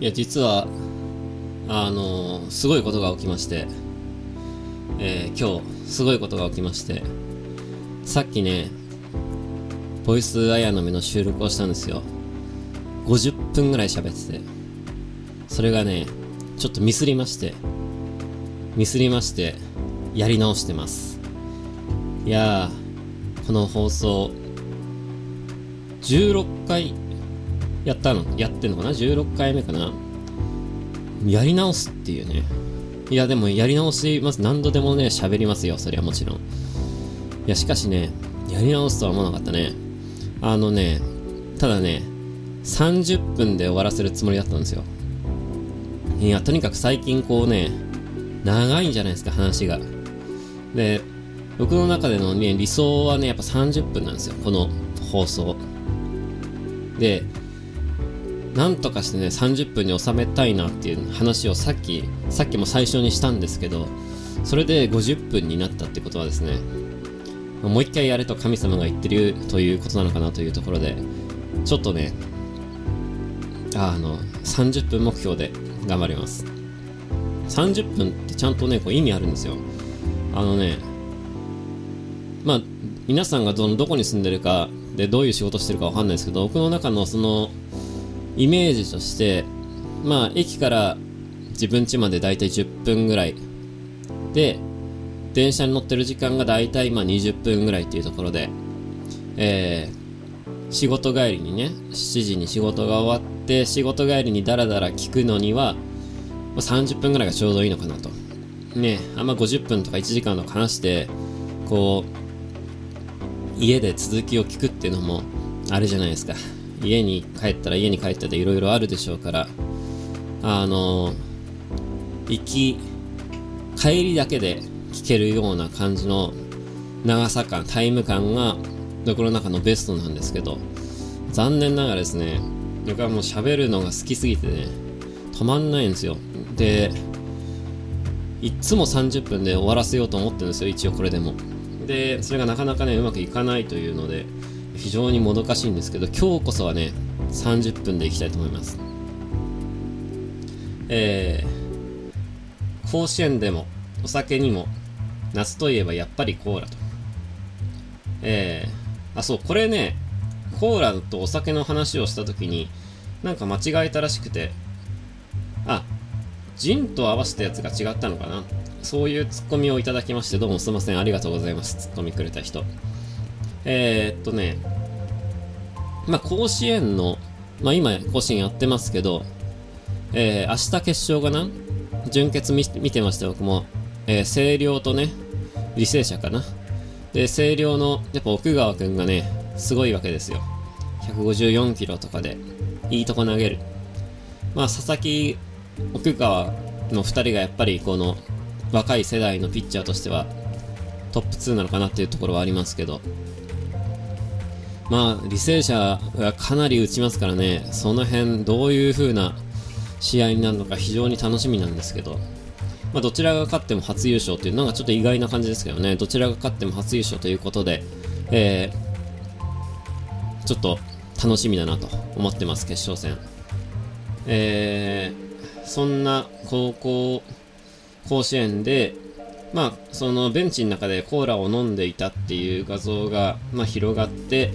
いや実はあのすごいことが起きまして、えー今日すごいことが起きましてさっきねボイスアヤの目の収録をしたんですよ。50分ぐらい喋っててそれがねちょっとミスりましてミスりましてやり直してます。いやーこの放送16回やったの？やってんのかな？16回目かな？やり直すっていうね。いやでもやり直します。何度でもね喋りますよ。それはもちろん。いやしかしねやり直すとは思わなかったね。あのねただね30分で終わらせるつもりだったんですよ。いやとにかく最近こうね長いんじゃないですか話が。で僕の中でのね理想はねやっぱ30分なんですよ。この放送。でなんとかしてね30分に収めたいなっていう話をさっきさっきも最初にしたんですけどそれで50分になったってことはですねもう一回やれと神様が言ってるということなのかなというところでちょっとねあの30分目標で頑張ります。30分ってちゃんとねこう意味あるんですよ。あのねまあ皆さんがどのどこに住んでるかでどういう仕事してるかわかんないですけど僕の中のそのイメージとしてまあ駅から自分家までだいたい10分ぐらいで電車に乗ってる時間がだいたいまあ20分ぐらいっていうところでえー、仕事帰りにね7時に仕事が終わって仕事帰りにダラダラ聞くのには、ま、30分ぐらいがちょうどいいのかなと。ねあんま50分とか1時間とか話してこう家で続きを聞くっていうのもあれじゃないですか。家に帰ったら家に帰ったでいろいろあるでしょうからあの行き帰りだけで聞けるような感じの長さ感タイム感が僕の中のベストなんですけど残念ながらですね僕はもう喋るのが好きすぎてね止まんないんですよ。でいっつも30分で終わらせようと思ってるんですよ一応これでも。でそれがなかなかねうまくいかないというので非常にもどかしいんですけど今日こそはね30分でいきたいと思います。えー、甲子園でもお酒にも夏といえばやっぱりコーラと。えー、あそうこれねコーラとお酒の話をした時になんか間違えたらしくてあジンと合わせたやつが違ったのかな。そういうツッコミをいただきましてどうもすいません。ありがとうございます。ツッコミくれた人。えー、っとねまあ甲子園のまあ今甲子園やってますけどえー、明日決勝かな準決見見てました僕も、えー、星稜とね履正社かな。で星稜のやっぱ奥川君がねすごいわけですよ。154キロとかでいいとこ投げる。まあ佐々木奥川の2人がやっぱりこの若い世代のピッチャーとしてはトップ2なのかなっていうところはありますけど。まあ履正社がかなり打ちますからね。その辺どういう風な試合になるのか非常に楽しみなんですけど。まあ、どちらが勝っても初優勝というのがちょっと意外な感じですけどね、どちらが勝っても初優勝ということで、えー、ちょっと楽しみだなと思ってます、決勝戦。えー、そんな高校、甲子園で、まあ、そのベンチの中でコーラを飲んでいたっていう画像が、まあ、広がって、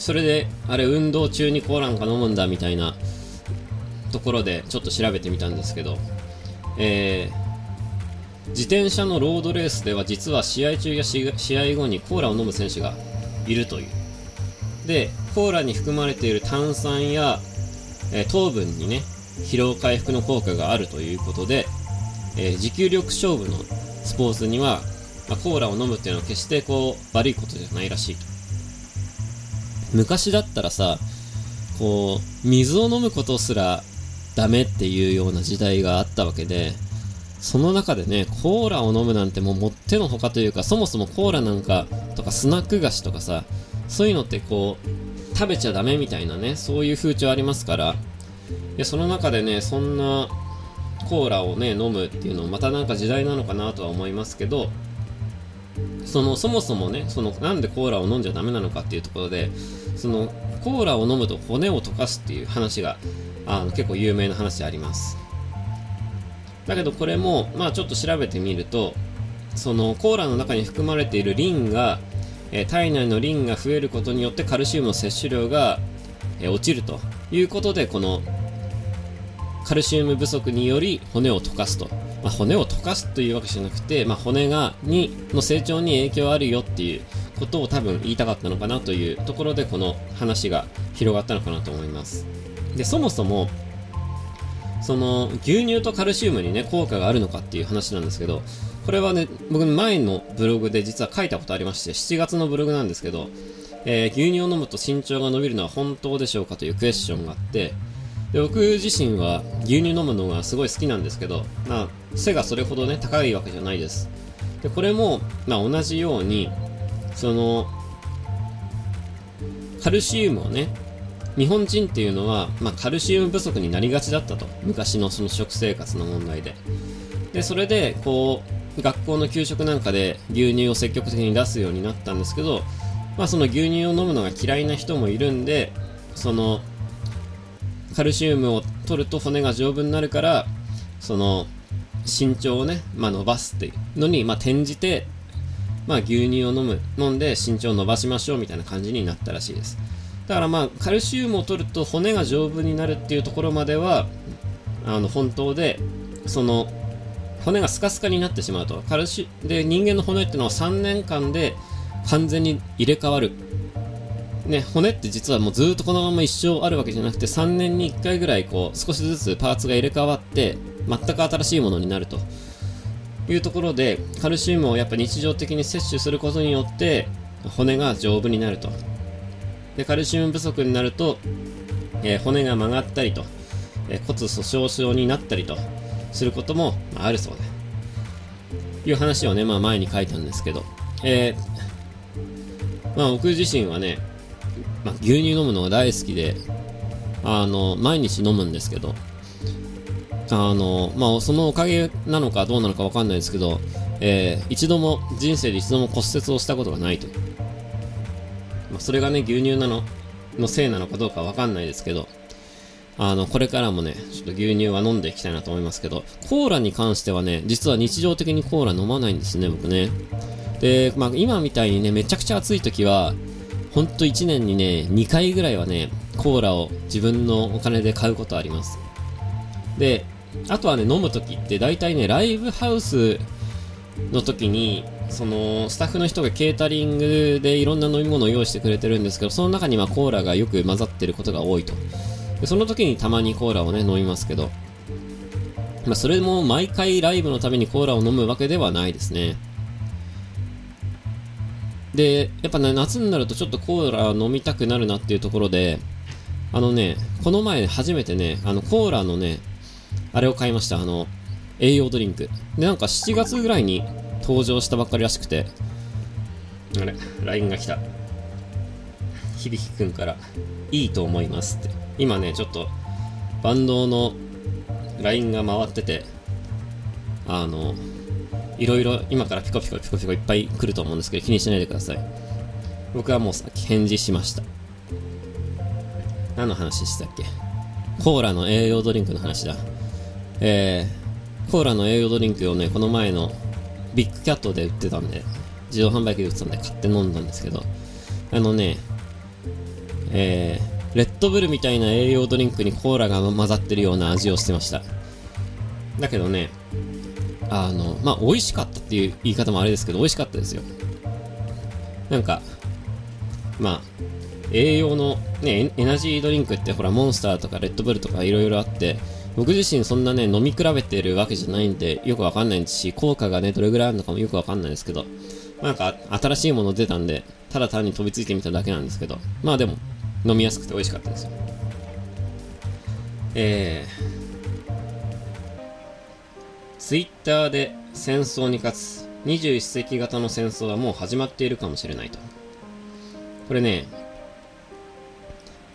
それで、あれ、運動中にコーラなんか飲むんだみたいなところでちょっと調べてみたんですけど、えー、自転車のロードレースでは実は試合中や試合後にコーラを飲む選手がいるという。でコーラに含まれている炭酸や、えー、糖分にね疲労回復の効果があるということで、えー、持久力勝負のスポーツには、まあ、コーラを飲むっていうのは決してこう悪いことじゃないらしいと。昔だったらさこう水を飲むことすらダメっていうような時代があったわけで、その中でね、コーラを飲むなんてもうもってのほかというか、そもそもコーラなんかとかスナック菓子とかさ、そういうのってこう、食べちゃダメみたいなね、そういう風潮ありますから、でその中でね、そんなコーラをね、飲むっていうのもまたなんか時代なのかなとは思いますけど、そのそもそもねそのなんでコーラを飲んじゃダメなのかっていうところでそのコーラを飲むと骨を溶かすっていう話があの結構有名な話であります。だけどこれもまあちょっと調べてみるとそのコーラの中に含まれているリンが、えー、体内のリンが増えることによってカルシウムの摂取量が、えー、落ちるということでこのカルシウム不足により骨を溶かすと、まあ、骨を溶かすというわけじゃなくて、まあ、骨がにの成長に影響あるよっていうことを多分言いたかったのかなというところでこの話が広がったのかなと思います。でそもそもその牛乳とカルシウムにね効果があるのかっていう話なんですけどこれはね僕前のブログで実は書いたことありまして7月のブログなんですけど、えー、牛乳を飲むと身長が伸びるのは本当でしょうかというクエスチョンがあってで僕自身は牛乳飲むのがすごい好きなんですけど、まあ、背がそれほどね高いわけじゃないです。でこれも、まあ、同じようにそのカルシウムをね日本人っていうのは、まあ、カルシウム不足になりがちだったと。昔のその食生活の問題で。でそれでこう学校の給食なんかで牛乳を積極的に出すようになったんですけど、まあ、その牛乳を飲むのが嫌いな人もいるんでそのカルシウムを取ると骨が丈夫になるからその身長をね、まあ、伸ばすっていうのに、まあ、転じて、まあ、牛乳を飲む。飲んで身長を伸ばしましょうみたいな感じになったらしいです。だからまあカルシウムを取ると骨が丈夫になるっていうところまではあの本当でその骨がスカスカになってしまうと。カルシで人間の骨っていうのは3年間で完全に入れ替わる。ね、骨って実はもうずっとこのまま一生あるわけじゃなくて3年に1回ぐらいこう少しずつパーツが入れ替わって全く新しいものになると。いうところでカルシウムをやっぱ日常的に摂取することによって骨が丈夫になると。でカルシウム不足になると、えー、骨が曲がったりと、えー、骨粗鬆症になったりとすることも、まあ、あるそうでいう話をね、まあ、前に書いたんですけど、えー、まあ、僕自身はね、まあ、牛乳飲むのが大好きであの毎日飲むんですけどあの、まあ、そのおかげなのかどうなのかわかんないですけど、えー、一度も人生で一度も骨折をしたことがないとまあ、それがね、牛乳なの、のせいなのかどうかわかんないですけど、あの、これからもね、ちょっと牛乳は飲んでいきたいなと思いますけど、コーラに関してはね、実は日常的にコーラ飲まないんですね、僕ね。で、まあ、今みたいにね、めちゃくちゃ暑い時は、ほんと1年にね、2回ぐらいはね、コーラを自分のお金で買うことあります。で、あとはね、飲む時って大体ね、ライブハウスの時に、そのスタッフの人がケータリングでいろんな飲み物を用意してくれてるんですけどその中にはコーラがよく混ざってることが多いと。でその時にたまにコーラをね飲みますけど、まあ、それも毎回ライブのためにコーラを飲むわけではないですね。でやっぱね夏になるとちょっとコーラ飲みたくなるなっていうところであのねこの前初めてねあのコーラのねあれを買いましたあの栄養ドリンクでなんか7月ぐらいに登場したばっかりらしくて、あれ、LINE が来た。響くんから、いいと思いますって。今ね、ちょっと、バンドの LINE が回ってて、あの、いろいろ今からピコピコピコピコいっぱい来ると思うんですけど、気にしないでください。僕はもうさっき返事しました。何の話したっけ？コーラの栄養ドリンクの話だ。えー、コーラの栄養ドリンクをね、この前のビッグキャットで売ってたんで、自動販売機で売ってたんで買って飲んだんですけど、あのね、えー、レッドブルみたいな栄養ドリンクにコーラが混ざってるような味をしてました。だけどね、あの、まあ、美味しかったっていう言い方もあれですけど、美味しかったですよ。なんか、まあ、栄養のね、エナジードリンクってほら、モンスターとかレッドブルとかいろいろあって、僕自身そんなね、飲み比べてるわけじゃないんで、よくわかんないですし、効果がね、どれぐらいあるのかもよくわかんないですけど、なんか、新しいもの出たんで、ただ単に飛びついてみただけなんですけど、まあでも、飲みやすくて美味しかったですよ。えー、ツイッターで戦争に勝つ。21世紀型の戦争はもう始まっているかもしれないと。これね、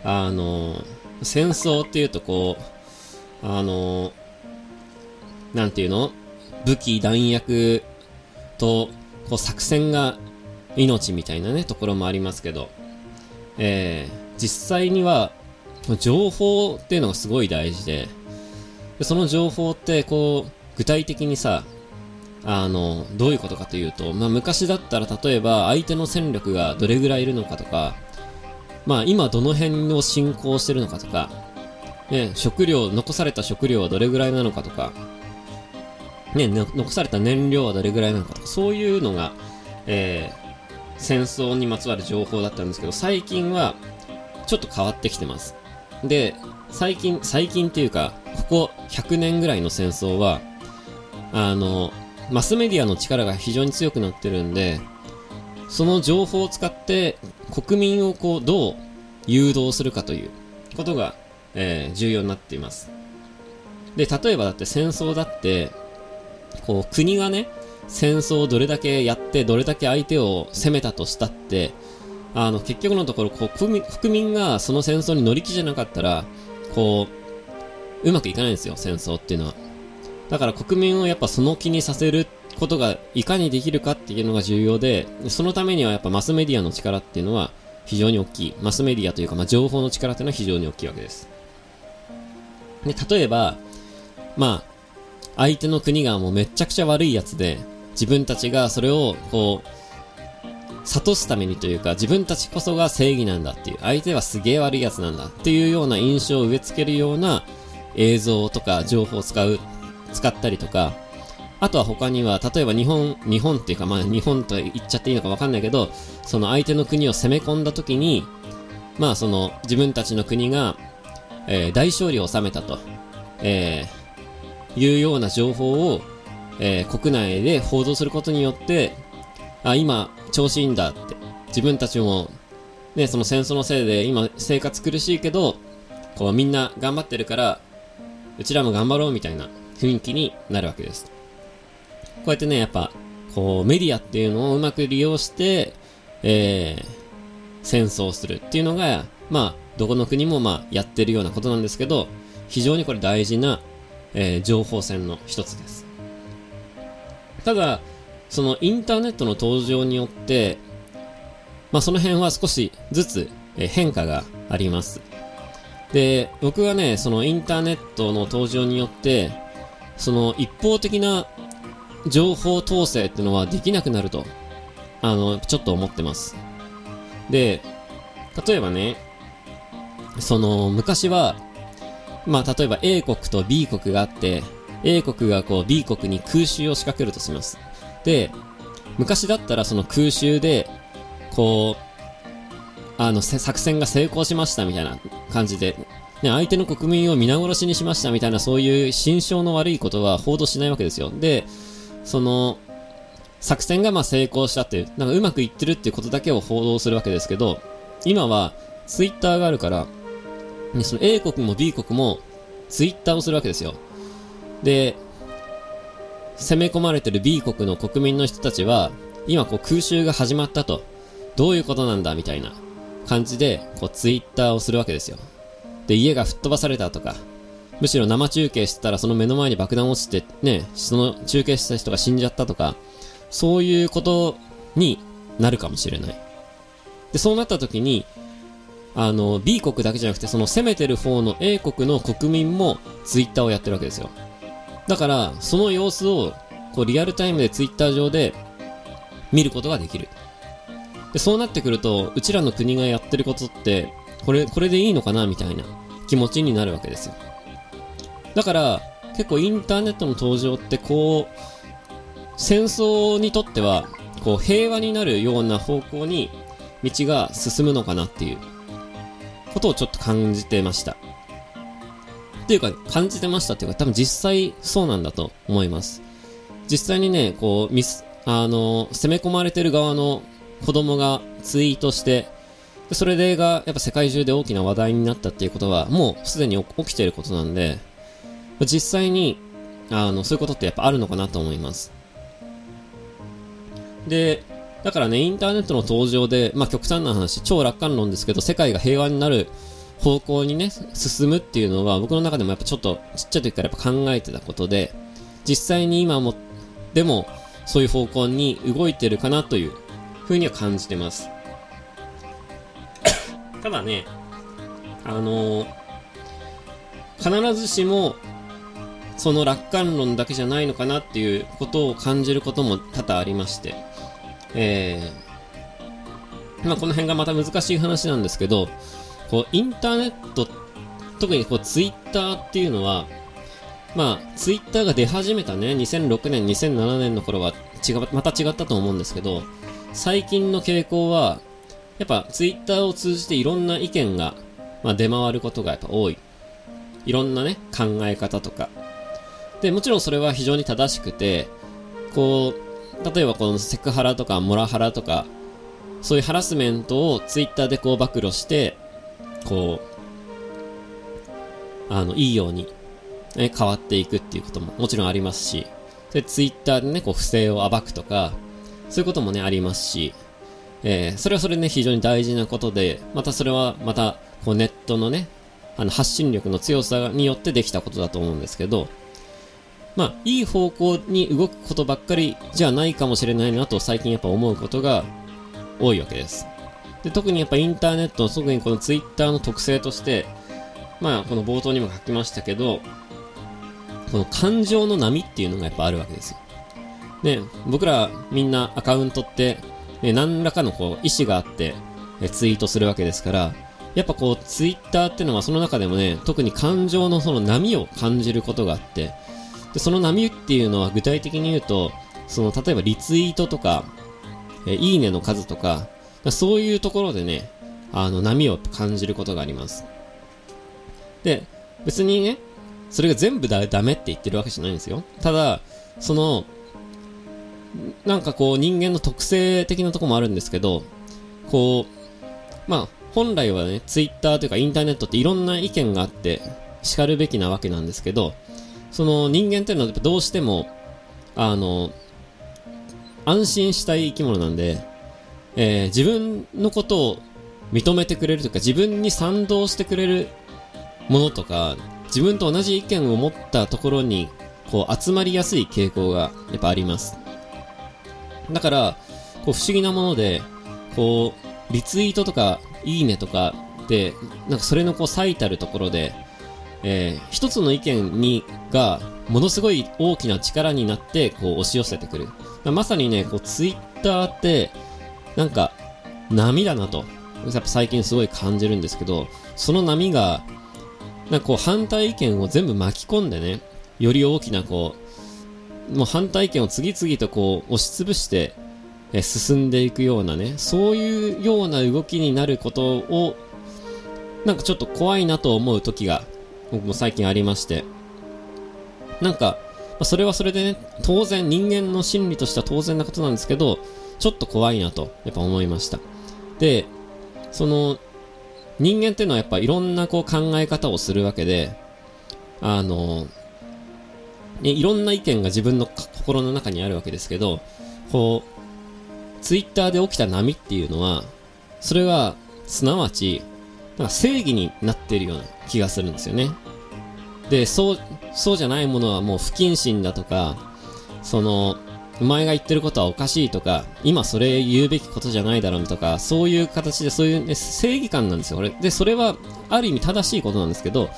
あの、戦争っていうとこう、あの、なんていうの？武器、弾薬と、こう作戦が命みたいなね、ところもありますけど、えー、実際には情報っていうのがすごい大事で、でその情報ってこう、具体的にさ、あの、どういうことかというと、まあ昔だったら例えば相手の戦力がどれぐらいいるのかとか、まあ今どの辺を進行してるのかとか、ね、食料、残された食料はどれぐらいなのかとか、ね、残された燃料はどれぐらいなのかとか、そういうのが、えー、戦争にまつわる情報だったんですけど、最近はちょっと変わってきてます。で、最近、最近っていうか、ここ100年ぐらいの戦争は、あの、マスメディアの力が非常に強くなってるんで、その情報を使って国民をこうどう誘導するかということが、えー、重要になっています。で、例えばだって戦争だって、こう国がね、戦争をどれだけやってどれだけ相手を攻めたとしたって、あの、結局のところこう国民がその戦争に乗り気じゃなかったら、こう、うまくいかないんですよ、戦争っていうのは。だから国民をやっぱその気にさせることがいかにできるかっていうのが重要で、そのためにはやっぱマスメディアの力っていうのは非常に大きい。マスメディアというか、まあ、情報の力っていうのは非常に大きいわけです。で、例えば、まあ、相手の国がもうめちゃくちゃ悪いやつで、自分たちがそれをこう、諭すためにというか、自分たちこそが正義なんだっていう、相手はすげえ悪いやつなんだっていうような印象を植え付けるような映像とか情報を使う、使ったりとか、あとは他には、例えば日本、日本っていうか、まあ日本と言っちゃっていいのかわかんないけど、その相手の国を攻め込んだ時に、まあその自分たちの国が、えー、大勝利を収めたと、えー、いうような情報を、えー、国内で報道することによって、あ、今、調子いいんだって。自分たちも、ね、その戦争のせいで今生活苦しいけど、こうみんな頑張ってるから、うちらも頑張ろうみたいな雰囲気になるわけです。こうやってね、やっぱ、こうメディアっていうのをうまく利用して、えー、戦争するっていうのが、まあ、どこの国もまあやってるようなことなんですけど、非常にこれ大事な、えー、情報戦の一つです。ただ、そのインターネットの登場によって、まあその辺は少しずつ変化があります。で、僕はね、そのインターネットの登場によって、その一方的な情報統制ってのはできなくなると、あの、ちょっと思ってます。で、例えばね、その、昔は、まあ、例えば A 国と B 国があって、A 国がこう B 国に空襲を仕掛けるとします。で、昔だったらその空襲で、こう、あの、作戦が成功しましたみたいな感じで、ね、相手の国民を皆殺しにしましたみたいなそういう心象の悪いことは報道しないわけですよ。で、その、作戦がまあ成功したっていう、なんかうまくいってるっていうことだけを報道するわけですけど、今はツイッターがあるから、ね、その A 国も B 国もツイッターをするわけですよ。で、攻め込まれてる B 国の国民の人たちは、今こう空襲が始まったと、どういうことなんだみたいな感じで、こうツイッターをするわけですよ。で、家が吹っ飛ばされたとか、むしろ生中継してたらその目の前に爆弾落ちて、ね、その中継した人が死んじゃったとか、そういうことになるかもしれない。で、そうなった時に、あの、B 国だけじゃなくて、その攻めてる方の A 国の国民もツイッターをやってるわけですよ。だから、その様子を、こう、リアルタイムでツイッター上で見ることができる。で、そうなってくると、うちらの国がやってることって、これ、これでいいのかなみたいな気持ちになるわけですよ。だから、結構インターネットの登場ってこう、戦争にとっては、こう、平和になるような方向に道が進むのかなっていうことをちょっと感じてました。っていうか、感じてましたっていうか、多分実際そうなんだと思います。実際にね、こう、ミス、あの、攻め込まれてる側の子供がツイートして、それが、やっぱ世界中で大きな話題になったっていうことは、もうすでに起きていることなんで、実際に、あの、そういうことってやっぱあるのかなと思います。で、だからね、インターネットの登場で、まあ極端な話、超楽観論ですけど、世界が平和になる方向にね、進むっていうのは僕の中でもやっぱちょっとちっちゃい時からやっぱ考えてたことで、実際に今も、でもそういう方向に動いてるかなというふうには感じてます。ただね、あの必ずしもその楽観論だけじゃないのかなっていうことを感じることも多々ありまして、えー、まあこの辺がまた難しい話なんですけど、こうインターネット、特にこうツイッターっていうのは、まあツイッターが出始めたね、2006年、2007年の頃は違また違ったと思うんですけど、最近の傾向は、やっぱツイッターを通じていろんな意見が、まあ、出回ることがやっぱ多い。いろんなね、考え方とか、で、もちろんそれは非常に正しくて、こう、例えばこのセクハラとかモラハラとか、そういうハラスメントをツイッターでこう暴露して、こう、あの、いいように、ね、変わっていくっていうことももちろんありますし、で、ツイッターでね、こう不正を暴くとか、そういうこともね、ありますし、えー、それはそれね、非常に大事なことで、またそれはまた、こうネットのね、あの発信力の強さによってできたことだと思うんですけど、まあ、いい方向に動くことばっかりじゃないかもしれないなと最近やっぱ思うことが多いわけです。で特にやっぱインターネット、特にこのツイッターの特性として、まあ、この冒頭にも書きましたけど、この感情の波っていうのがやっぱあるわけですよ。ね、僕らみんなアカウントって、ね、何らかのこう意思があってえツイートするわけですから、やっぱこうツイッターっていうのはその中でもね、特に感情のその波を感じることがあって、で、その波っていうのは具体的に言うと、その、例えばリツイートとか、えいいねの数とか、そういうところでね、あの、波を感じることがあります。で、別にね、それが全部だ、ダメって言ってるわけじゃないんですよ。ただ、その、なんかこう人間の特性的なとこもあるんですけど、こう、まあ、本来はね、ツイッターというかインターネットっていろんな意見があって、叱るべきなわけなんですけど、その人間っていうのはどうしても、あの、安心したい生き物なんで、えー、自分のことを認めてくれるというか、自分に賛同してくれるものとか、自分と同じ意見を持ったところに、こう、集まりやすい傾向がやっぱあります。だから、こう、不思議なもので、こう、リツイートとか、いいねとかで、なんかそれのこう、最たるところで、えー、一つの意見に、が、ものすごい大きな力になって、こう押し寄せてくる。まさにね、こうツイッターって、なんか、波だなと。やっぱ最近すごい感じるんですけど、その波が、なんかこう反対意見を全部巻き込んでね、より大きなこう、もう反対意見を次々とこう押しつぶして、え進んでいくようなね、そういうような動きになることを、なんかちょっと怖いなと思う時が僕も最近ありまして。なんか、それはそれでね、当然人間の心理としては当然なことなんですけど、ちょっと怖いなと、やっぱ思いました。で、その、人間っていうのはやっぱいろんなこう考え方をするわけで、あの、ね、いろんな意見が自分の心の中にあるわけですけど、こう、ツイッターで起きた波っていうのは、それは、すなわち、なんか正義になっているような気がするんですよね。で、そう、そうじゃないものはもう不謹慎だとか、その、お前が言ってることはおかしいとか、今それ言うべきことじゃないだろうとか、そういう形でそういう、ね、正義感なんですよ、俺。で、それはある意味正しいことなんですけど、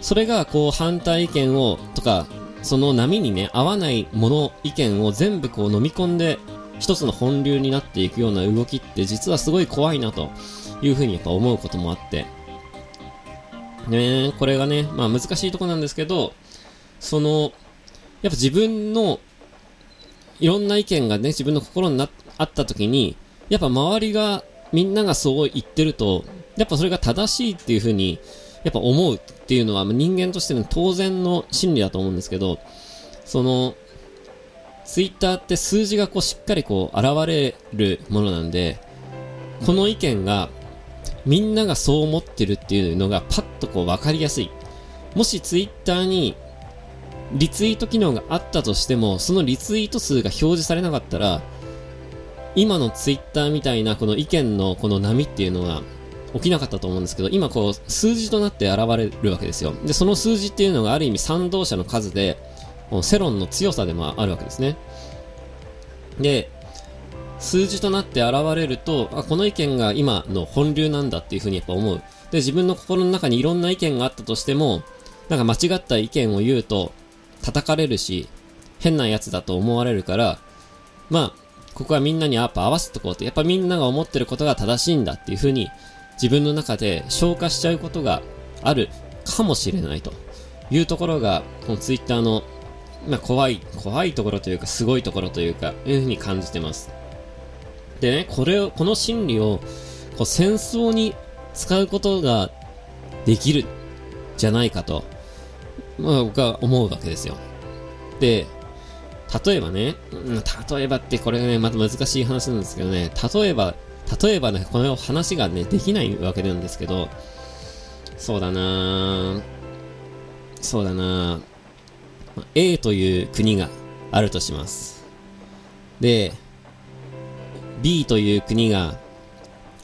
それがこう反対意見を、とか、その波にね、合わないもの、意見を全部こう飲み込んで、一つの本流になっていくような動きって実はすごい怖いなというふうにやっぱ思うこともあって、ねこれがね、まあ難しいとこなんですけど、その、やっぱ自分のいろんな意見がね、自分の心になあった時に、やっぱ周りが、みんながそう言ってると、やっぱそれが正しいっていうふうに、やっぱ思うっていうのは人間としての当然の心理だと思うんですけど、その、ツイッターって数字がこうしっかりこう現れるものなんで、この意見がみんながそう思ってるっていうのがパッとこう分かりやすい。もしツイッターにリツイート機能があったとしても、そのリツイート数が表示されなかったら、今のツイッターみたいなこの意見のこの波っていうのが起きなかったと思うんですけど、今こう数字となって現れるわけですよ。で、その数字っていうのがある意味賛同者の数で、世論の強さでもあるわけですね。で、数字となって現れると、あ、この意見が今の本流なんだっていうふうにやっぱ思う。で、自分の心の中にいろんな意見があったとしても、なんか間違った意見を言うと叩かれるし、変なやつだと思われるから、まあ、ここはみんなにやっぱ合わせとこうって、やっぱみんなが思ってることが正しいんだっていうふうに自分の中で消化しちゃうことがあるかもしれないというところが、このツイッターの、まあ、怖い、怖いところというか、すごいところというか、いうふうに感じてます。でね、これを、この心理を、こう戦争に使うことができるじゃないかと、まあ僕は思うわけですよ。で、例えばね、例えばってこれがね、また難しい話なんですけどね、例えば、例えばね、この話がね、できないわけなんですけど、そうだなそうだな A という国があるとします。で、B という国が、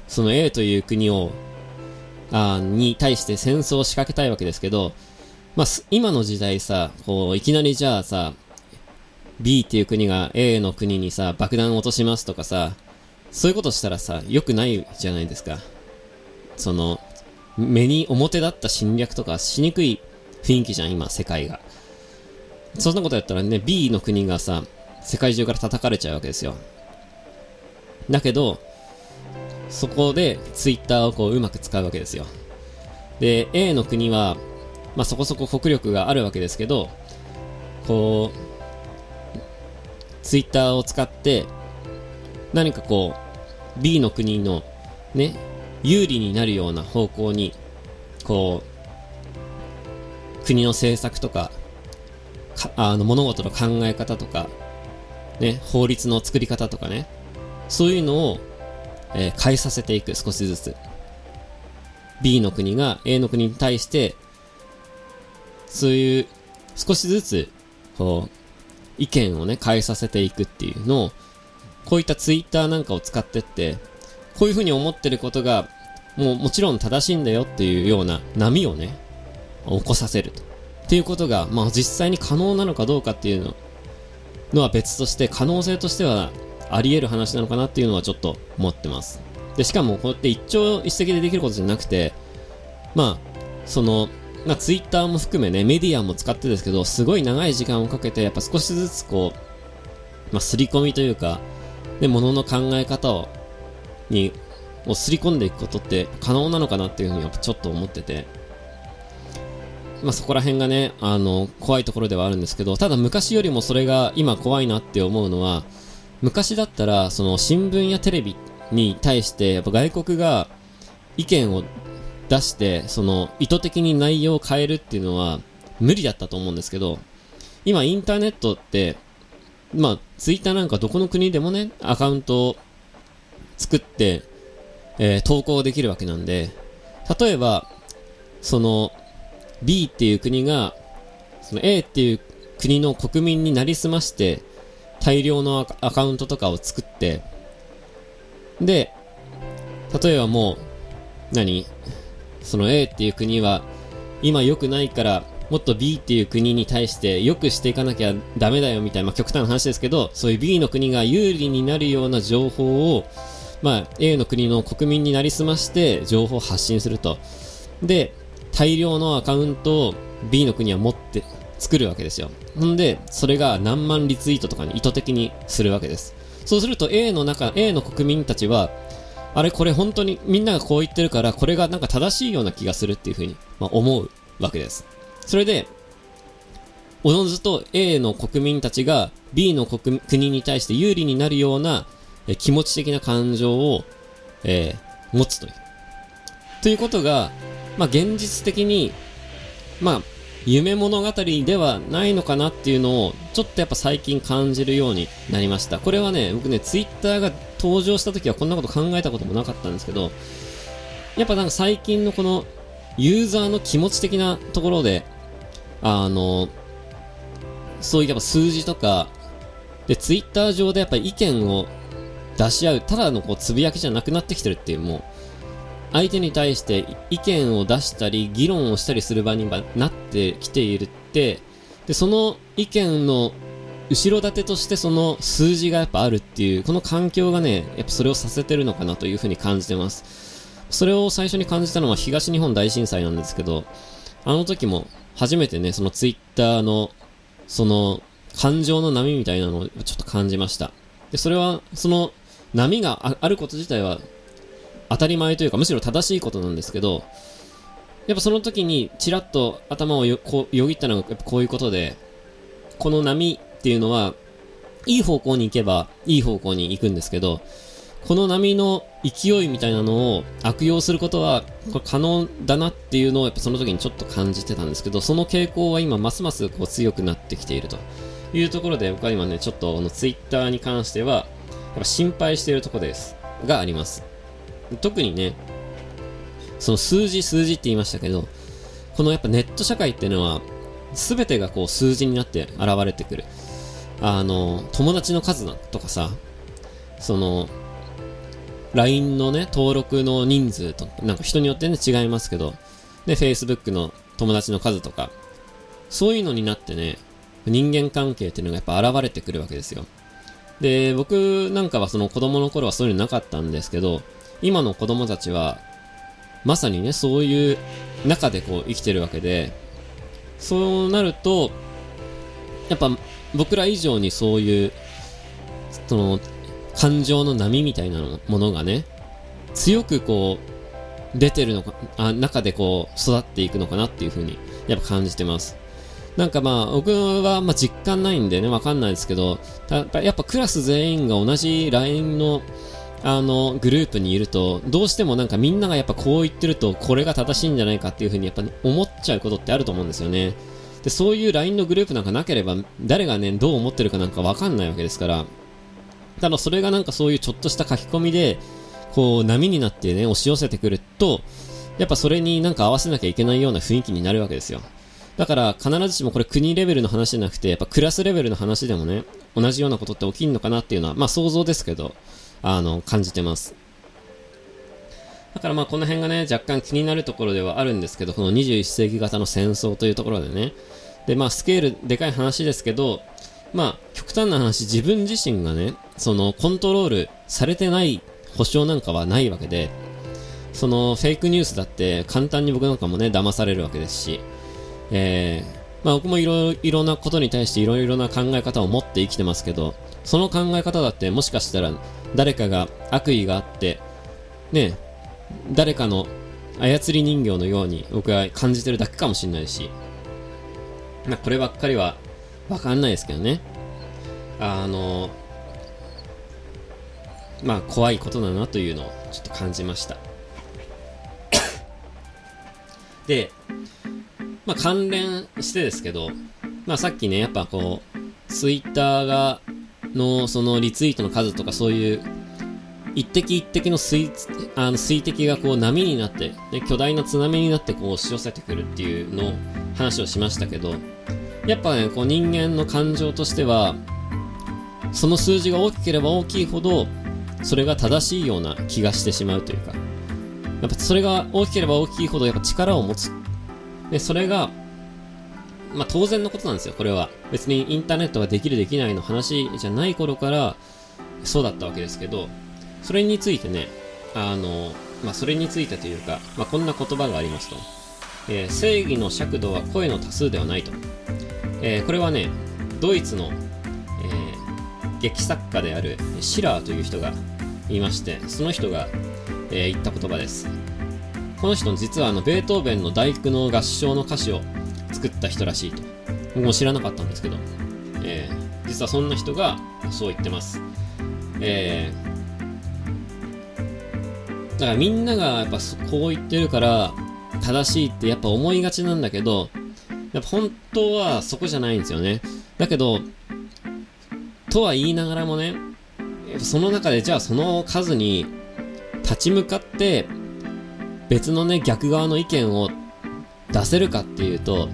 その A という国を、あに対して戦争を仕掛けたいわけですけど、まあ、今の時代さ、こう、いきなりじゃあさ、B っていう国が A の国にさ、爆弾を落としますとかさ、そういうことしたらさ、良くないじゃないですか。その、目に表だった侵略とかしにくい雰囲気じゃん、今、世界が。そんなことやったらね、B の国がさ、世界中から叩かれちゃうわけですよ。だけど、そこで Twitter をこううまく使うわけですよ。で、A の国は、まあそこそこ国力があるわけですけど、こう、ツイッターを使って、何かこう、B の国のね、有利になるような方向に、こう、国の政策とか、かあの物事の考え方とか、ね、法律の作り方とかね、そういうのを、えー、変えさせていく、少しずつ。B の国が A の国に対して、そういう、少しずつ、こう、意見をね、変えさせていくっていうのを、こういったツイッターなんかを使ってって、こういうふうに思ってることが、もうもちろん正しいんだよっていうような波をね、起こさせると。っていうことが、まあ実際に可能なのかどうかっていうののは別として、可能性としてはあり得る話なのかなっていうのはちょっと思ってます。で、しかもこうやって一朝一夕でできることじゃなくて、まあ、その、まあ、ツイッターも含めね、メディアも使ってですけど、すごい長い時間をかけて、やっぱ少しずつこう、まあ、すり込みというか、で、ものの考え方を、に、をすり込んでいくことって可能なのかなっていうふうにやっぱちょっと思ってて、まあ、そこら辺がね、あの、怖いところではあるんですけど、ただ昔よりもそれが今怖いなって思うのは、昔だったら、その新聞やテレビに対して、やっぱ外国が意見を出して、その意図的に内容を変えるっていうのは無理だったと思うんですけど、今インターネットって、まあ、ツイッターなんかどこの国でもね、アカウントを作って、えー、投稿できるわけなんで、例えば、その、B っていう国が、その A っていう国の国民になりすまして、大量のアカウントとかを作って、で、例えばもう、何？その A っていう国は今良くないからもっと B っていう国に対して良くしていかなきゃダメだよみたいな、まあ、極端な話ですけど、そういう B の国が有利になるような情報を、まあ、A の国の国民になりすまして情報を発信すると。で、大量のアカウントを B の国は持って作るわけですよ。ほんで、それが何万リツイートとかに意図的にするわけです。そうすると A の中、A の国民たちは、あれこれ本当にみんながこう言ってるからこれがなんか正しいような気がするっていうふうに、まあ、思うわけです。それで、おのずと A の国民たちが B の国国に対して有利になるようなえ気持ち的な感情を、えー、持つという。ということが、まあ、現実的に、まあ、夢物語ではないのかなっていうのを、ちょっとやっぱ最近感じるようになりました。これはね、僕ね、ツイッターが登場した時はこんなこと考えたこともなかったんですけど、やっぱなんか最近のこのユーザーの気持ち的なところで、あの、そういうやっぱ数字とか、で、ツイッター上でやっぱり意見を出し合う、ただのこうつぶやきじゃなくなってきてるっていうもう、相手に対して意見を出したり、議論をしたりする場になってきているって、で、その意見の後ろ盾としてその数字がやっぱあるっていう、この環境がね、やっぱそれをさせてるのかなというふうに感じてます。それを最初に感じたのは東日本大震災なんですけど、あの時も初めてね、そのツイッターの、その、感情の波みたいなのをちょっと感じました。で、それは、その波があること自体は当たり前というか、むしろ正しいことなんですけど、やっぱその時にちらっと頭をよこよぎったのがやっぱこういうことで、この波っていうのは、いい方向に行けばいい方向に行くんですけど、この波の勢いみたいなのを悪用することはこれ可能だなっていうのをやっぱその時にちょっと感じてたんですけど、その傾向は今ますますこう強くなってきているというところで僕は今ね、ちょっとこのツイッターに関しては、やっぱ心配しているところです。があります。特にね、その数字数字って言いましたけど、このやっぱネット社会っていうのは、全てがこう数字になって現れてくる。あの、友達の数とかさ、その、LINE のね、登録の人数と、なんか人によってね、違いますけど、で、Facebook の友達の数とか、そういうのになってね、人間関係っていうのがやっぱ現れてくるわけですよ。で、僕なんかはその子供の頃はそういうのなかったんですけど、今の子供たちは、まさにね、そういう中でこう生きてるわけで、そうなると、やっぱ僕ら以上にそういう、その、感情の波みたいなものがね、強くこう、出てるのか、あ、中でこう、育っていくのかなっていうふうに、やっぱ感じてます。なんかまあ、僕はまあ実感ないんでね、わかんないですけど、やっぱクラス全員が同じ LINE の、あの、グループにいると、どうしてもなんかみんながやっぱこう言ってると、これが正しいんじゃないかっていうふうにやっぱ思っちゃうことってあると思うんですよね。で、そういう LINE のグループなんかなければ、誰がね、どう思ってるかなんかわかんないわけですから、ただそれがなんかそういうちょっとした書き込みで、こう波になってね、押し寄せてくると、やっぱそれになんか合わせなきゃいけないような雰囲気になるわけですよ。だから必ずしもこれ国レベルの話じゃなくて、やっぱクラスレベルの話でもね、同じようなことって起きんのかなっていうのは、まあ想像ですけど、あの、感じてます。だからまあこの辺がね、若干気になるところではあるんですけど、この21世紀型の戦争というところでね、でまあスケールでかい話ですけど、まあ極端な話、自分自身がね、そのコントロールされてない保証なんかはないわけで、そのフェイクニュースだって簡単に僕なんかもね、騙されるわけですし、えー、まあ僕もいろいろなことに対していろいろな考え方を持って生きてますけど、その考え方だってもしかしたら誰かが悪意があって、ね、誰かの操り人形のように僕は感じてるだけかもしれないし、まあこればっかりはわかんないですけどね。あの、まあ怖いことだなというのをちょっと感じました で、まあ関連してですけど、まあさっきね、やっぱこう、ツイッターが、のそのリツイートの数とかそういう一滴一滴の水あの水滴がこう波になって、ね、巨大な津波になってこう押し寄せてくるっていうのを話をしましたけどやっぱねこう人間の感情としてはその数字が大きければ大きいほどそれが正しいような気がしてしまうというか、やっぱそれが大きければ大きいほどやっぱ力を持つ。で、それが、まあ当然のことなんですよ、これは。別にインターネットができるできないの話じゃない頃からそうだったわけですけど、それについてね、あの、まあそれについてというか、まあこんな言葉がありますと。えー、正義の尺度は声の多数ではないと。えー、これはね、ドイツのえ劇作家であるシラーという人がいましてその人が、えー、言った言葉です。この人実はあのベートーベンの大工の合唱の歌詞を作った人らしいと。僕も知らなかったんですけど、えー、実はそんな人がそう言ってます。えー、だからみんながやっぱこう言ってるから正しいってやっぱ思いがちなんだけどやっぱ本当はそこじゃないんですよねだけどとは言いながらもね、その中でじゃあその数に立ち向かって別のね、逆側の意見を出せるかっていうと、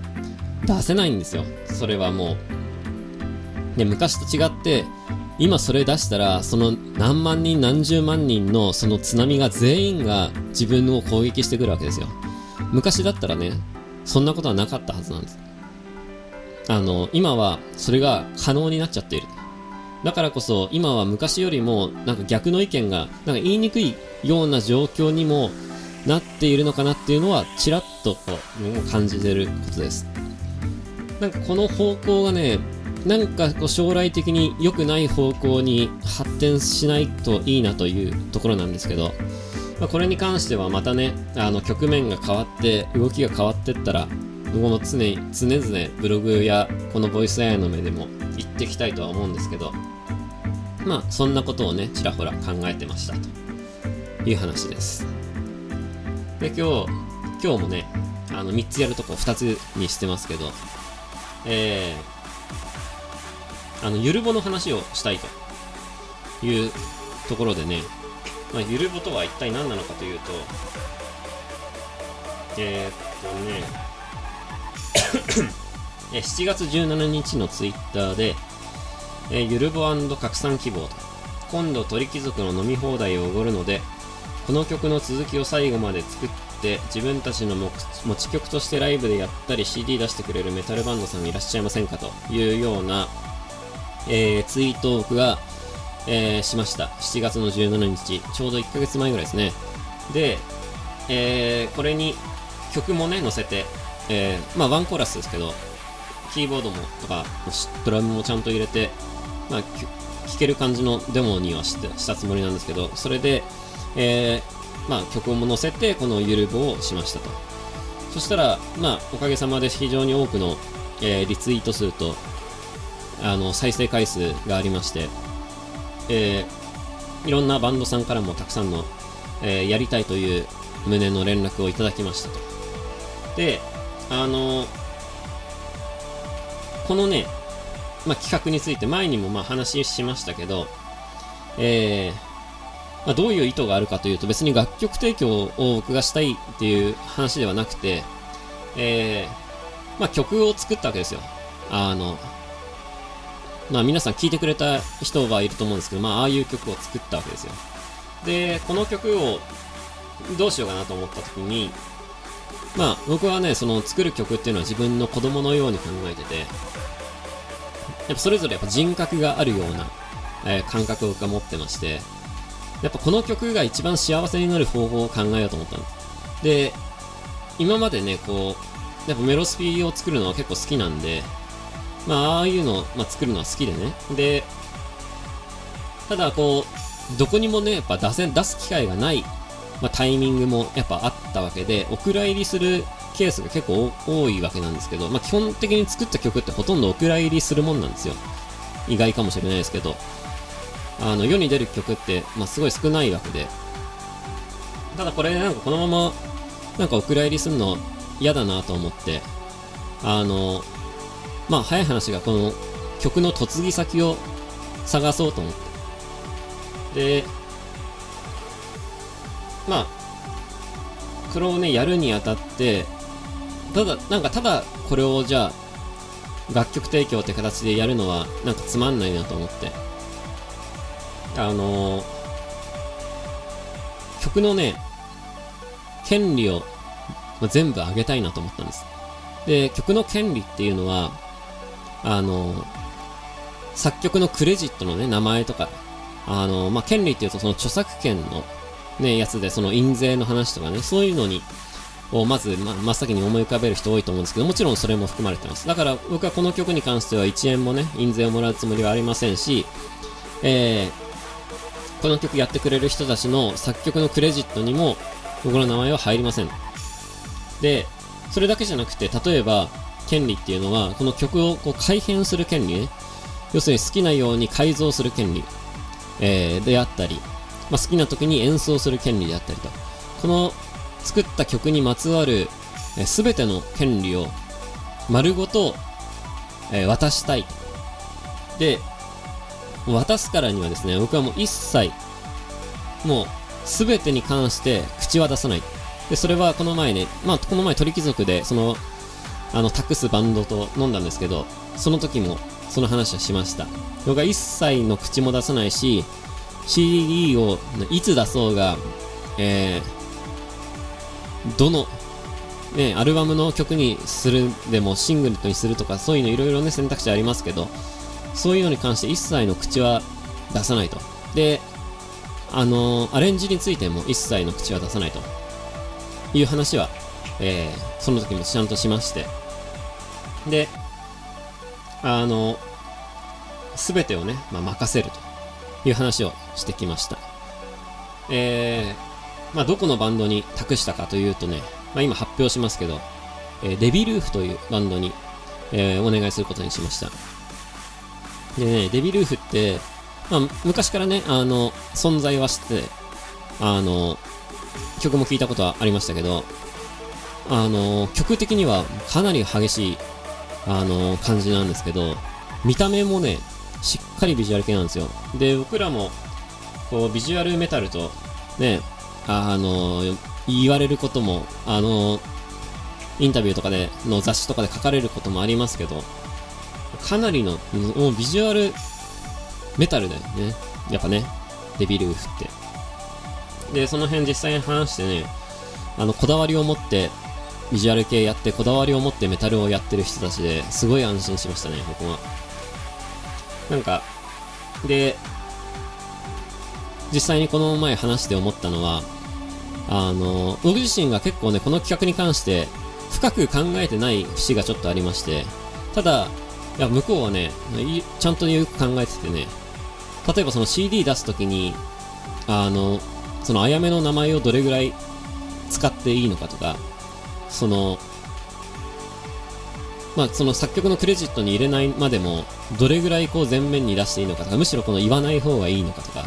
出せないんですよ。それはもう。で、昔と違って、今それ出したら、その何万人何十万人のその津波が全員が自分を攻撃してくるわけですよ。昔だったらね、そんなことはなかったはずなんです。あの、今はそれが可能になっちゃっている。だからこそ今は昔よりもなんか逆の意見がなんか言いにくいような状況にもなっているのかなっていうのは、ちらっとこう感じてることです。なんかこの方向がね、なんかこう将来的に良くない方向に発展しないといいなというところなんですけど、まあ、これに関してはまたね、あの局面が変わって、動きが変わってったら、僕も常に、常々ブログやこのボイス AI の目でも言っていきたいとは思うんですけど、まあそんなことをね、ちらほら考えてましたという話です。で、今日、今日もね、あの3つやるとこ2つにしてますけど、えー、あの、ゆるぼの話をしたいというところでね、まあ、ゆるぼとは一体何なのかというと、えー、っとね、7月17日のツイッターで、え、ゆるぼ拡散希望と、今度鳥貴族の飲み放題をおごるので、この曲の続きを最後まで作って自分たちの持ち曲としてライブでやったり CD 出してくれるメタルバンドさんいらっしゃいませんかというような、えー、ツイートが、えー、しました。7月の17日、ちょうど1ヶ月前ぐらいですね。で、えー、これに曲もね、載せて、えー、まあワンコーラスですけど、キーボードもとか、ドラムもちゃんと入れて、まあ、聴ける感じのデモにはしてしたつもりなんですけど、それで、えー、まあ、曲も載せて、このゆるぼをしましたと。そしたら、まあ、おかげさまで非常に多くの、えー、リツイート数と、あの、再生回数がありまして、えー、いろんなバンドさんからもたくさんの、えー、やりたいという旨の連絡をいただきましたと。で、あのこのね、まあ、企画について前にもまあ話しましたけど、えー、まあ、どういう意図があるかというと別に楽曲提供を僕がしたいっていう話ではなくて、えー、まあ、曲を作ったわけですよ。あの、まあ皆さん聴いてくれた人がいると思うんですけど、まあああいう曲を作ったわけですよ。で、この曲をどうしようかなと思った時に、まあ僕はね、その作る曲っていうのは自分の子供のように考えてて、やっぱそれぞれやっぱ人格があるような、えー、感覚を持ってまして、やっぱこの曲が一番幸せになる方法を考えようと思ったの。で、今までね、こう、やっぱメロスピーを作るのは結構好きなんで、まあ、ああいうの、まあ、作るのは好きでね。で、ただこう、どこにもね、やっぱ出せ、出す機会がない、まあ、タイミングもやっぱあったわけで、お蔵入りするケースが結構多いわけなんですけど、まあ、基本的に作った曲ってほとんどお蔵入りするもんなんですよ。意外かもしれないですけど。あの世に出る曲って、まあ、すごい少ないわけでただこれなんかこのままなんかお蔵入りするの嫌だなと思ってあのまあ早い話がこの曲の嫁ぎ先を探そうと思ってでまあそれをねやるにあたってただなんかただこれをじゃあ楽曲提供って形でやるのはなんかつまんないなと思ってあのー、曲のね、権利を、ま全部あげたいなと思ったんです。で、曲の権利っていうのは、あの、作曲のクレジットのね、名前とか、あの、まあ、権利っていうとその著作権のね、やつで、その印税の話とかね、そういうのに、をまず、ま、真っ先に思い浮かべる人多いと思うんですけど、もちろんそれも含まれてます。だから僕はこの曲に関しては1円もね、印税をもらうつもりはありませんし、えー、この曲やってくれる人たちの作曲のクレジットにも僕の名前は入りません。で、それだけじゃなくて、例えば、権利っていうのは、この曲をこう改変する権利ね。要するに好きなように改造する権利、えー、であったり、まあ、好きな時に演奏する権利であったりと。この作った曲にまつわるすべ、えー、ての権利を丸ごと、えー、渡したい。で、渡すからにはですね、僕はもう一切、もう、すべてに関して口は出さない。で、それはこの前ね、まあ、この前鳥貴族で、その、あの、託すバンドと飲んだんですけど、その時も、その話はしました。僕は一切の口も出さないし、CD をいつ出そうが、えー、どの、ね、アルバムの曲にするでもシングルにするとかそういうのいろいろね選択肢ありますけどそういうのに関して一切の口は出さないと。で、あのー、アレンジについても一切の口は出さないと。いう話は、えー、その時もちゃんとしまして。で、あの、すべてをね、まあ、任せるという話をしてきました。えー、まあ、どこのバンドに託したかというとね、まあ、今発表しますけど、えー、デビルーフというバンドに、えー、お願いすることにしました。でね、デビルーフって、まあ、昔からね、あの、存在はして、あの、曲も聴いたことはありましたけど、あの、曲的にはかなり激しい、あの、感じなんですけど、見た目もね、しっかりビジュアル系なんですよ。で、僕らも、こう、ビジュアルメタルと、ね、あの、言われることも、あの、インタビューとかで、の雑誌とかで書かれることもありますけど、かなりの、もうビジュアルメタルだよね。やっぱね、デビルーフって。で、その辺実際に話してね、あの、こだわりを持って、ビジュアル系やって、こだわりを持ってメタルをやってる人たちですごい安心しましたね、僕は。なんか、で、実際にこの前話して思ったのは、あの、僕自身が結構ね、この企画に関して深く考えてない節がちょっとありまして、ただ、いや、向こうはね、ちゃんとよく考えててね、例えばその CD 出すときに、あの、そのあやめの名前をどれぐらい使っていいのかとか、その、まあ、その作曲のクレジットに入れないまでも、どれぐらいこう前面に出していいのかとか、むしろこの言わない方がいいのかとか、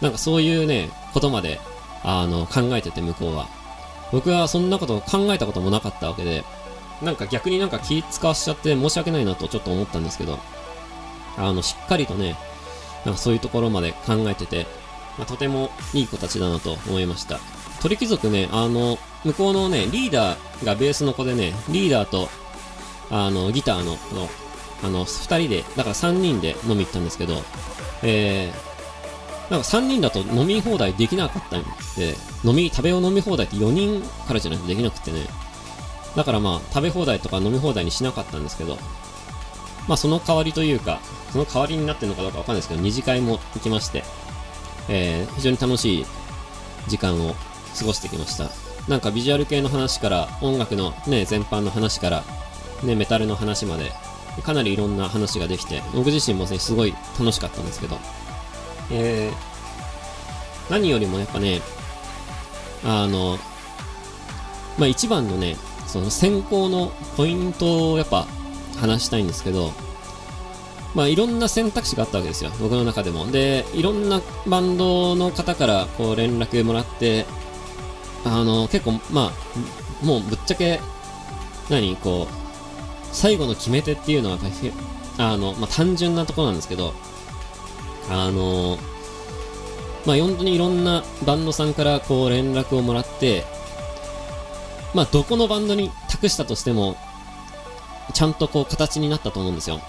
なんかそういうね、ことまで、あの、考えてて向こうは。僕はそんなこと考えたこともなかったわけで、なんか逆になんか気使わしちゃって申し訳ないなとちょっと思ったんですけど、あの、しっかりとね、なんかそういうところまで考えてて、まあ、とてもいい子たちだなと思いました。鳥貴族ね、あの、向こうのね、リーダーがベースの子でね、リーダーと、あの、ギターの、のあの、二人で、だから三人で飲み行ったんですけど、えー、なんか3人だと飲み放題できなかったんで、飲み、食べを飲み放題って4人からじゃないとできなくてね。だからまあ、食べ放題とか飲み放題にしなかったんですけど、まあその代わりというか、その代わりになってるのかどうかわかんないですけど、二次会も行きまして、えー、非常に楽しい時間を過ごしてきました。なんかビジュアル系の話から、音楽のね、全般の話から、ね、メタルの話まで、かなりいろんな話ができて、僕自身もね、すごい楽しかったんですけど、えー、何よりもやっぱね、あの、まあ一番のね、その選考のポイントをやっぱ話したいんですけど、まあいろんな選択肢があったわけですよ。僕の中でも。で、いろんなバンドの方からこう連絡もらって、あの、結構、まあ、もうぶっちゃけ、何、こう、最後の決め手っていうのは、あの、まあ単純なところなんですけど、あの、まあ本当にいろんなバンドさんからこう連絡をもらって、まあどこのバンドに託したとしても、ちゃんとこう形になったと思うんですよ。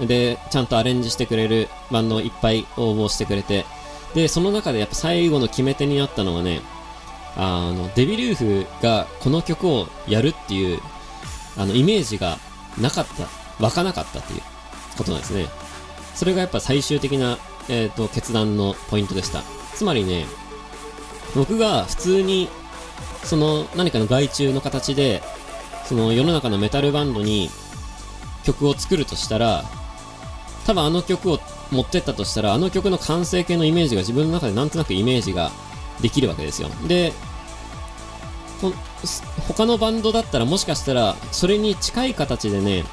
で、ちゃんとアレンジしてくれるバンドをいっぱい応募してくれて、で、その中でやっぱ最後の決め手になったのがね、あの、デビルーフがこの曲をやるっていう、あの、イメージがなかった、湧かなかったっていうことなんですね。それがやっぱ最終的な、えっ、ー、と、決断のポイントでした。つまりね、僕が普通に、その何かの外注の形で、その世の中のメタルバンドに曲を作るとしたら、多分あの曲を持ってったとしたら、あの曲の完成形のイメージが自分の中でなんとなくイメージができるわけですよ。で、他のバンドだったらもしかしたら、それに近い形でね、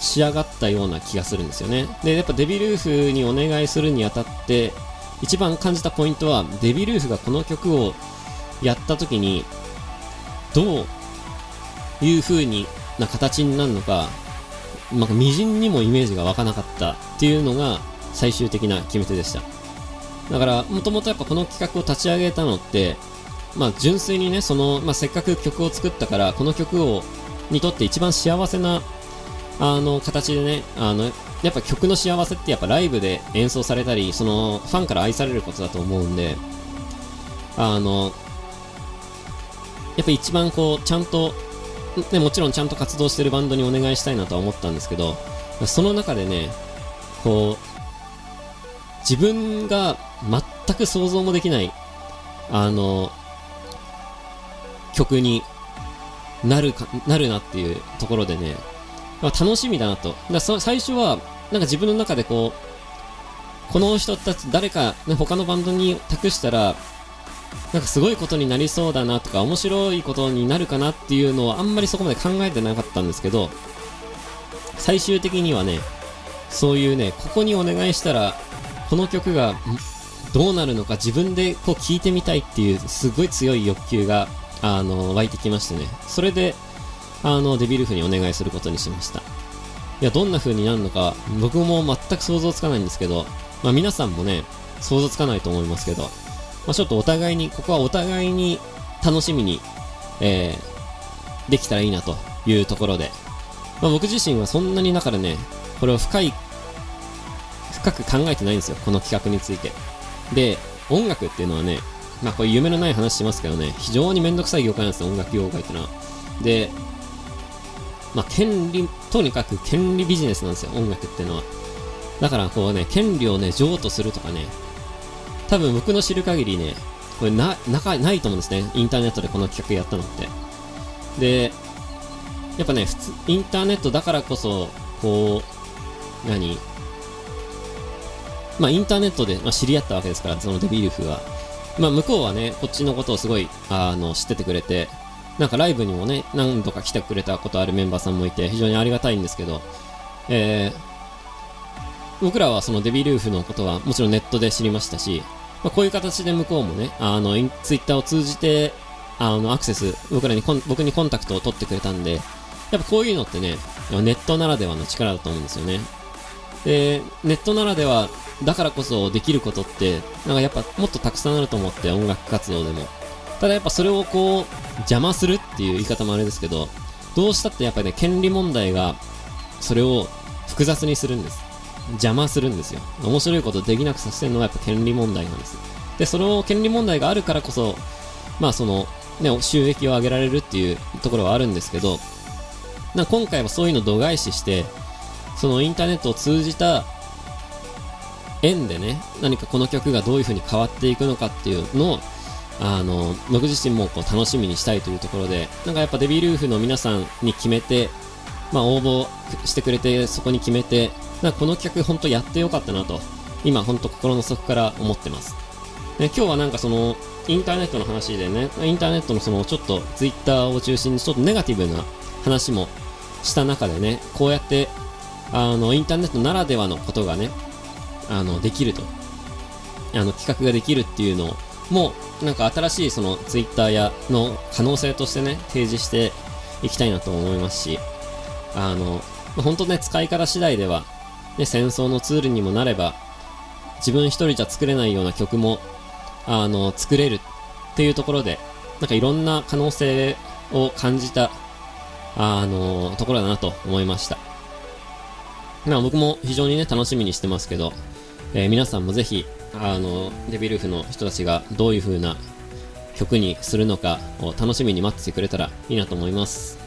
仕上がったような気がするんですよね。で、やっぱデビルーフにお願いするにあたって、一番感じたポイントは、デビルーフがこの曲をやった時に、どういう風にな形になるのか、なんか微塵にもイメージが湧かなかったっていうのが最終的な決め手でした。だから、もともとやっぱこの企画を立ち上げたのって、まあ純粋にね、その、まあせっかく曲を作ったから、この曲を、にとって一番幸せな、あの、形でね、あの、やっぱ曲の幸せってやっぱライブで演奏されたり、その、ファンから愛されることだと思うんで、あの、やっぱ一番こう、ちゃんとね、もちろんちゃんと活動してるバンドにお願いしたいなとは思ったんですけど、その中でね、こう、自分が全く想像もできない、あの、曲になるか、なるなっていうところでね、楽しみだなと。だ最初は、なんか自分の中でこう、この人たち誰か、ね、他のバンドに託したら、なんかすごいことになりそうだなとか、面白いことになるかなっていうのをあんまりそこまで考えてなかったんですけど、最終的にはね、そういうね、ここにお願いしたら、この曲がどうなるのか自分でこう聞いてみたいっていうすごい強い欲求が、あの、湧いてきましてね。それで、あの、デビルフにお願いすることにしました。いや、どんな風になるのか、僕も全く想像つかないんですけど、まあ皆さんもね、想像つかないと思いますけど、まあちょっとお互いに、ここはお互いに楽しみに、えー、できたらいいなというところで、まあ僕自身はそんなにだからね、これを深い、深く考えてないんですよ、この企画について。で、音楽っていうのはね、まあこれ夢のない話しますけどね、非常にめんどくさい業界なんですよ、音楽業界ってのは。で、まあ権利、とにかく権利ビジネスなんですよ、音楽っていうのは。だからこうね、権利をね、譲渡するとかね、多分僕の知る限りね、これな、な、ないと思うんですね。インターネットでこの企画やったのって。で、やっぱね、普通、インターネットだからこそ、こう、何？まあ、インターネットで、まあ、知り合ったわけですから、そのデビルフは。まあ、向こうはね、こっちのことをすごい、あの、知っててくれて、なんかライブにもね、何度か来てくれたことあるメンバーさんもいて、非常にありがたいんですけど、えー、僕らはそのデビルーフのことはもちろんネットで知りましたし、まあ、こういう形で向こうもね、あの、ツイッターを通じて、あの、アクセス、僕らに僕にコンタクトを取ってくれたんで、やっぱこういうのってね、ネットならではの力だと思うんですよね。で、ネットならではだからこそできることって、なんかやっぱもっとたくさんあると思って音楽活動でも。ただやっぱそれをこう、邪魔するっていう言い方もあれですけど、どうしたってやっぱりね、権利問題が、それを複雑にするんです。邪魔するんですよ。面白いことできなくさせてるのはやっぱ権利問題なんです。で、その権利問題があるからこそ、まあその、ね、収益を上げられるっていうところはあるんですけど、な今回はそういうの度外視して、そのインターネットを通じた縁でね、何かこの曲がどういう風に変わっていくのかっていうのを、あの、僕自身もこう楽しみにしたいというところで、なんかやっぱデビルーフの皆さんに決めて、まあ応募してくれて、そこに決めて、なんかこの企画本当やってよかったなと、今本当心の底から思ってます。ね、今日はなんかその、インターネットの話でね、インターネットのそのちょっとツイッターを中心にちょっとネガティブな話もした中でね、こうやってあの、インターネットならではのことがね、あの、できると。あの、企画ができるっていうのも、なんか新しいそのツイッターやの可能性としてね、提示していきたいなと思いますし、あの、本当ね、使い方次第では、ね、戦争のツールにもなれば、自分一人じゃ作れないような曲も、あの、作れるっていうところで、なんかいろんな可能性を感じた、あの、ところだなと思いました。まあ僕も非常にね、楽しみにしてますけど、えー、皆さんもぜひ、あの、デビルフの人たちがどういう風な曲にするのかを楽しみに待っててくれたらいいなと思います。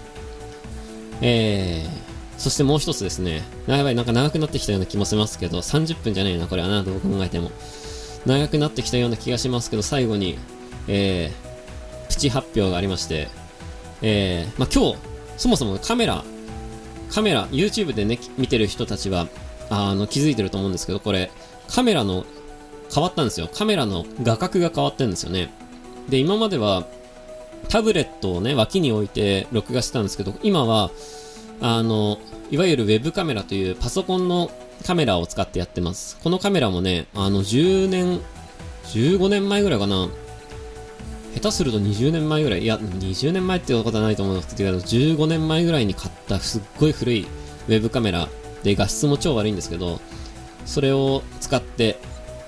えー、そしてもう一つですね、やばい、なんか長くなってきたような気もしますけど、30分じゃねえな、これはな、どう考えても。長くなってきたような気がしますけど、最後に、えー、プチ発表がありまして、えー、まあ、今日、そもそもカメラカメラ、YouTube でね、見てる人たちは、あの、気づいてると思うんですけど、これ、カメラの、変わったんですよ。カメラの画角が変わってるんですよね。で、今までは、タブレットをね、脇に置いて録画してたんですけど、今は、あの、いわゆる Web カメラというパソコンのカメラを使ってやってます。このカメラもね、あの、10年、15年前ぐらいかな、下手すると20年前ぐらい、いや、20年前ってことはないと思うんですけど、15年前ぐらいに買ったすっごい古いウェブカメラで画質も超悪いんですけど、それを使って、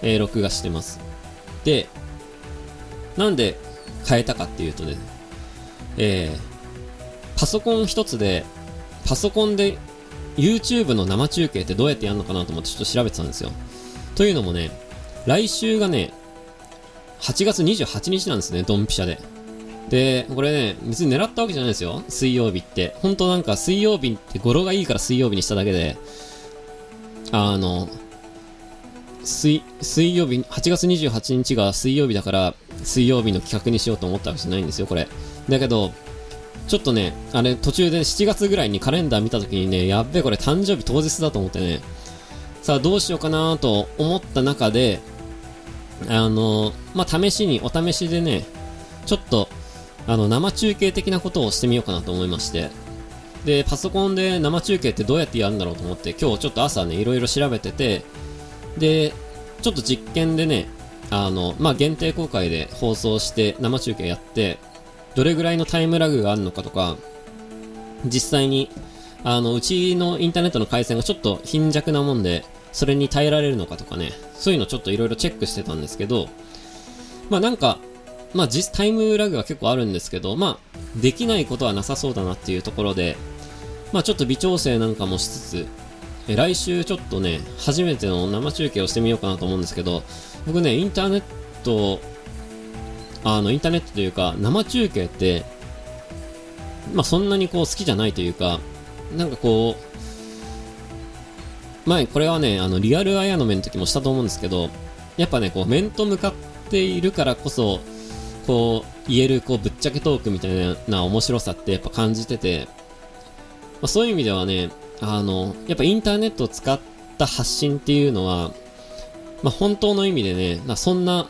えー、録画してます。で、なんで変えたかっていうとね、えー、パソコン一つで、パソコンで YouTube の生中継ってどうやってやるのかなと思ってちょっと調べてたんですよ。というのもね、来週がね、8月28日なんですね、ドンピシャで。で、これね、別に狙ったわけじゃないですよ。水曜日って。本当なんか水曜日って語呂がいいから水曜日にしただけで、あの、水、水曜日、8月28日が水曜日だから、水曜日の企画にしようと思ったわけじゃないんですよ、これ。だけど、ちょっとね、あれ途中で7月ぐらいにカレンダー見た時にね、やっべこれ誕生日当日だと思ってね、さあどうしようかなと思った中で、あの、まあ、試しに、お試しでね、ちょっと、あの、生中継的なことをしてみようかなと思いまして、で、パソコンで生中継ってどうやってやるんだろうと思って、今日ちょっと朝ね、いろいろ調べてて、で、ちょっと実験でね、あの、まあ、限定公開で放送して生中継やって、どれぐらいのタイムラグがあるのかとか、実際に、あの、うちのインターネットの回線がちょっと貧弱なもんで、それに耐えられるのかとかね、そういうのちょっといろいろチェックしてたんですけど、まあなんか、まあ実、タイムラグが結構あるんですけど、まあ、できないことはなさそうだなっていうところで、まあちょっと微調整なんかもしつつ、え来週ちょっとね、初めての生中継をしてみようかなと思うんですけど、僕ね、インターネット、あの、インターネットというか、生中継って、まあそんなにこう好きじゃないというか、なんかこう、前、これはね、あの、リアルアヤの面の時もしたと思うんですけど、やっぱね、こう、面と向かっているからこそ、こう、言える、こう、ぶっちゃけトークみたいな面白さってやっぱ感じてて、まあ、そういう意味ではね、あの、やっぱインターネットを使った発信っていうのは、まあ、本当の意味でね、まあ、そんな、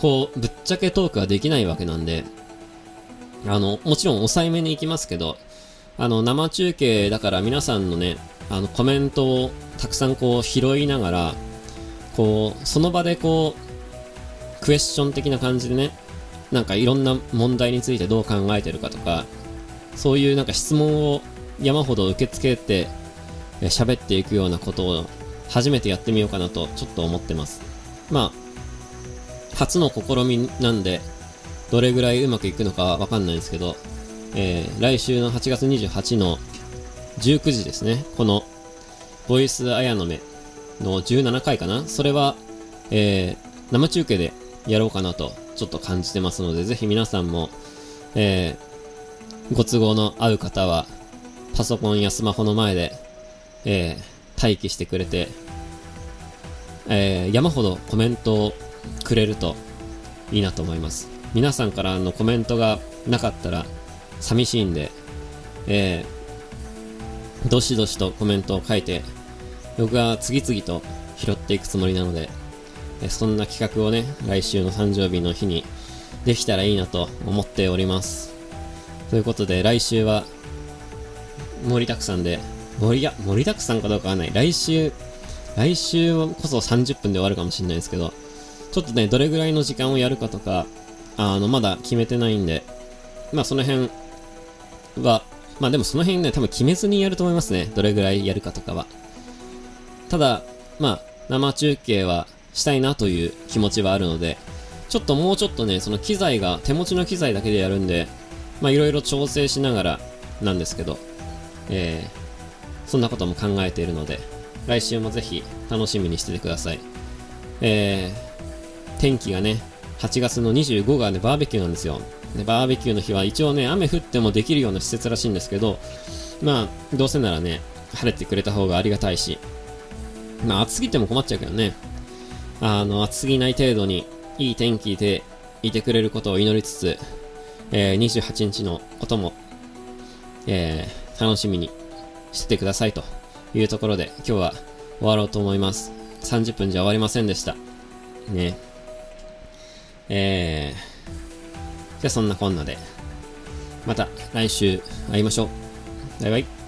こう、ぶっちゃけトークはできないわけなんで、あの、もちろん抑えめに行きますけど、あの、生中継だから皆さんのね、あの、コメントをたくさんこう拾いながら、こう、その場でこう、クエスチョン的な感じでね、なんかいろんな問題についてどう考えてるかとか、そういうなんか質問を山ほど受け付けて喋っていくようなことを初めてやってみようかなとちょっと思ってます。まあ、初の試みなんで、どれぐらいうまくいくのかわかんないんですけど、えー、来週の8月28の19時ですね、この、ボイスあやのめの17回かな？それは、えー、生中継でやろうかなと、ちょっと感じてますので、ぜひ皆さんも、えー、ご都合の合う方は、パソコンやスマホの前で、えー、待機してくれて、えー、山ほどコメントをくれるといいなと思います。皆さんからのコメントがなかったら寂しいんで、えー、どしどしとコメントを書いて、僕が次々と拾っていくつもりなので、そんな企画をね、来週の誕生日の日にできたらいいなと思っております。ということで、来週は盛りだくさんで、盛りや、盛りだくさんかどうかわかんない。来週、来週こそ30分で終わるかもしれないですけど、ちょっとね、どれぐらいの時間をやるかとか、あの、まだ決めてないんで、まあその辺は、まあでもその辺ね、多分決めずにやると思いますね。どれぐらいやるかとかは。ただ、まあ、生中継はしたいなという気持ちはあるので、ちょっともうちょっとね、その機材が、手持ちの機材だけでやるんで、まあいろいろ調整しながらなんですけど、えー、そんなことも考えているので、来週もぜひ楽しみにしててください。えー、天気がね、8月の25がね、バーベキューなんですよ。で、バーベキューの日は一応ね、雨降ってもできるような施設らしいんですけど、まあ、どうせならね、晴れてくれた方がありがたいし、まあ暑すぎても困っちゃうけどね、あの、暑すぎない程度にいい天気でいてくれることを祈りつつ、えー、28日のことも、えー、楽しみにしててくださいというところで今日は終わろうと思います。30分じゃ終わりませんでした。ね。えー、じゃあそんなこんなで、また来週会いましょう。バイバイ。